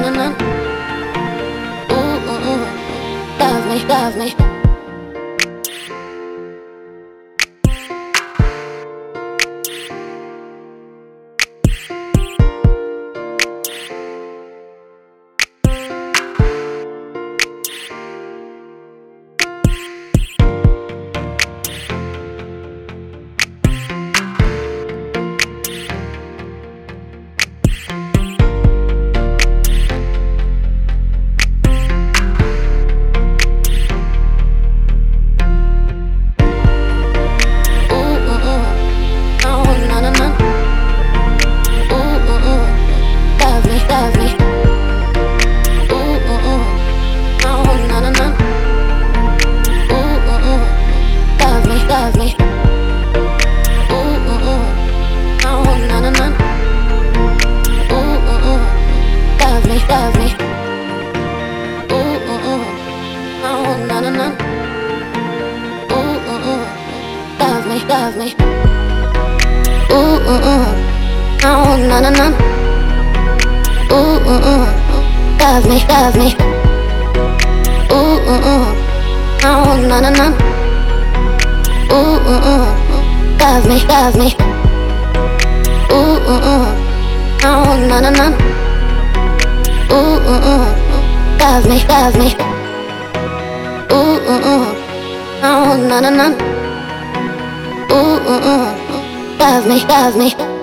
na na na. Ooh, ooh, ooh. Love me, love me. Na, na. Ooh, ooh, ooh. Love me, love me. Ooh, uh, ooh, ooh. Oh, na na na. Ooh, ooh, ooh. Love me, love me. Ooh, ooh, ooh. Oh, na na na. Ooh, ooh, ooh. Love me, love me. Ooh, ooh, ooh. Oh, na na na. Ooh, ooh, ooh. Love me, love me. Ooh, ooh, ooh. Oh, na na na. Ooh, ooh, ooh. Love me, love me.